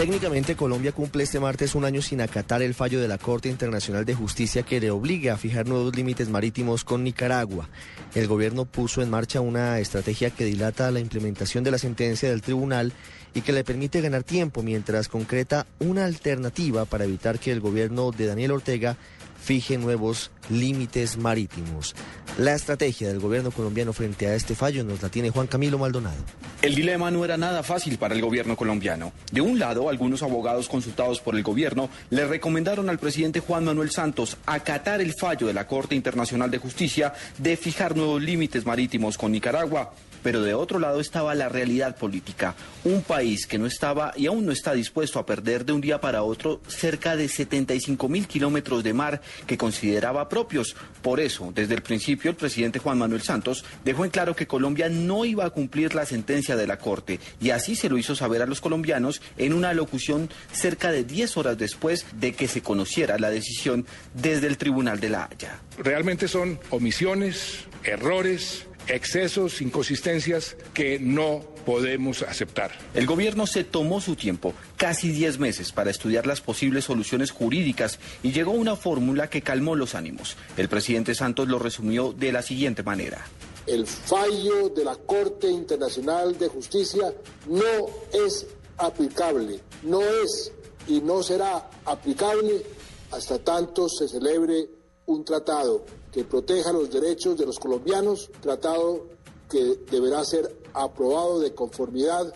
Técnicamente, Colombia cumple este martes un año sin acatar el fallo de la Corte Internacional de Justicia que le obliga a fijar nuevos límites marítimos con Nicaragua. El gobierno puso en marcha una estrategia que dilata la implementación de la sentencia del tribunal y que le permite ganar tiempo mientras concreta una alternativa para evitar que el gobierno de Daniel Ortega fije nuevos límites marítimos. La estrategia del gobierno colombiano frente a este fallo nos la tiene Juan Camilo Maldonado. El dilema no era nada fácil para el gobierno colombiano. De un lado, algunos abogados consultados por el gobierno le recomendaron al presidente Juan Manuel Santos acatar el fallo de la Corte Internacional de Justicia de fijar nuevos límites marítimos con Nicaragua. Pero de otro lado estaba la realidad política. Un país que no estaba y aún no está dispuesto a perder de un día para otro cerca de 75 mil kilómetros de mar que consideraba propios. Por eso, desde el principio, el presidente Juan Manuel Santos dejó en claro que Colombia no iba a cumplir la sentencia de la Corte. Y así se lo hizo saber a los colombianos en una locución cerca de 10 horas después de que se conociera la decisión desde el Tribunal de la Haya. Realmente son omisiones, errores excesos, inconsistencias que no podemos aceptar. El gobierno se tomó su tiempo, casi 10 meses, para estudiar las posibles soluciones jurídicas y llegó a una fórmula que calmó los ánimos. El presidente Santos lo resumió de la siguiente manera. El fallo de la Corte Internacional de Justicia no es aplicable, no es y no será aplicable hasta tanto se celebre un tratado que proteja los derechos de los colombianos, tratado que deberá ser aprobado de conformidad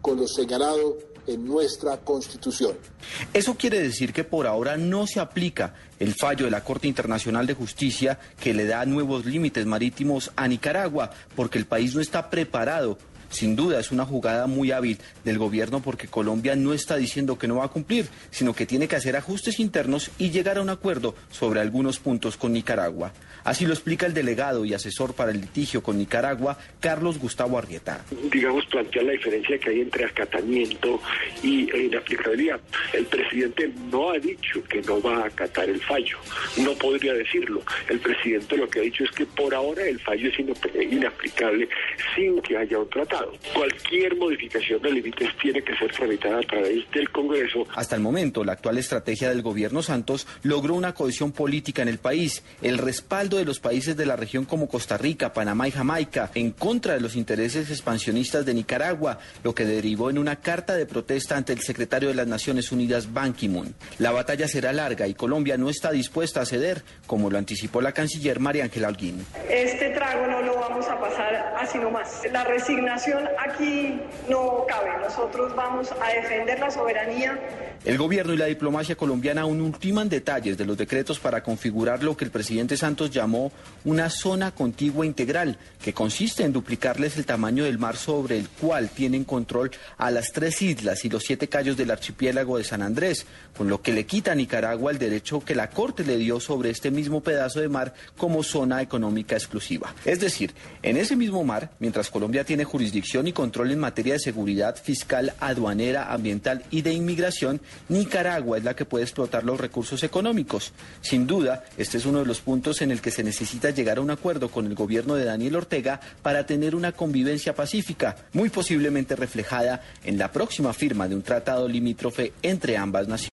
con lo señalado en nuestra Constitución. Eso quiere decir que por ahora no se aplica el fallo de la Corte Internacional de Justicia que le da nuevos límites marítimos a Nicaragua, porque el país no está preparado sin duda es una jugada muy hábil del gobierno porque Colombia no está diciendo que no va a cumplir, sino que tiene que hacer ajustes internos y llegar a un acuerdo sobre algunos puntos con Nicaragua. Así lo explica el delegado y asesor para el litigio con Nicaragua, Carlos Gustavo Arrieta. Digamos, plantear la diferencia que hay entre acatamiento y inaplicabilidad. El presidente no ha dicho que no va a acatar el fallo, no podría decirlo. El presidente lo que ha dicho es que por ahora el fallo es inaplicable sin que haya un tratado. Cualquier modificación de límites tiene que ser tramitada a través del Congreso. Hasta el momento, la actual estrategia del gobierno Santos logró una cohesión política en el país, el respaldo de los países de la región como Costa Rica, Panamá y Jamaica, en contra de los intereses expansionistas de Nicaragua, lo que derivó en una carta de protesta ante el secretario de las Naciones Unidas, Ban Ki-moon. La batalla será larga y Colombia no está dispuesta a ceder, como lo anticipó la canciller María Ángela Holguín. Este trago no lo vamos a pasar así nomás. La resignación aquí no cabe. Nosotros vamos a defender la soberanía. El gobierno y la diplomacia colombiana aún ultiman detalles de los decretos para configurar lo que el presidente Santos llamó una zona contigua integral, que consiste en duplicarles el tamaño del mar sobre el cual tienen control a las tres islas y los siete callos del archipiélago de San Andrés, con lo que le quita a Nicaragua el derecho que la Corte le dio sobre este mismo pedazo de mar como zona económica exclusiva. Es decir, en ese mismo mar, mientras Colombia tiene jurisdicción y control en materia de seguridad fiscal, aduanera, ambiental y de inmigración, Nicaragua es la que puede explotar los recursos económicos. Sin duda, este es uno de los puntos en el que se necesita llegar a un acuerdo con el gobierno de Daniel Ortega para tener una convivencia pacífica, muy posiblemente reflejada en la próxima firma de un tratado limítrofe entre ambas naciones.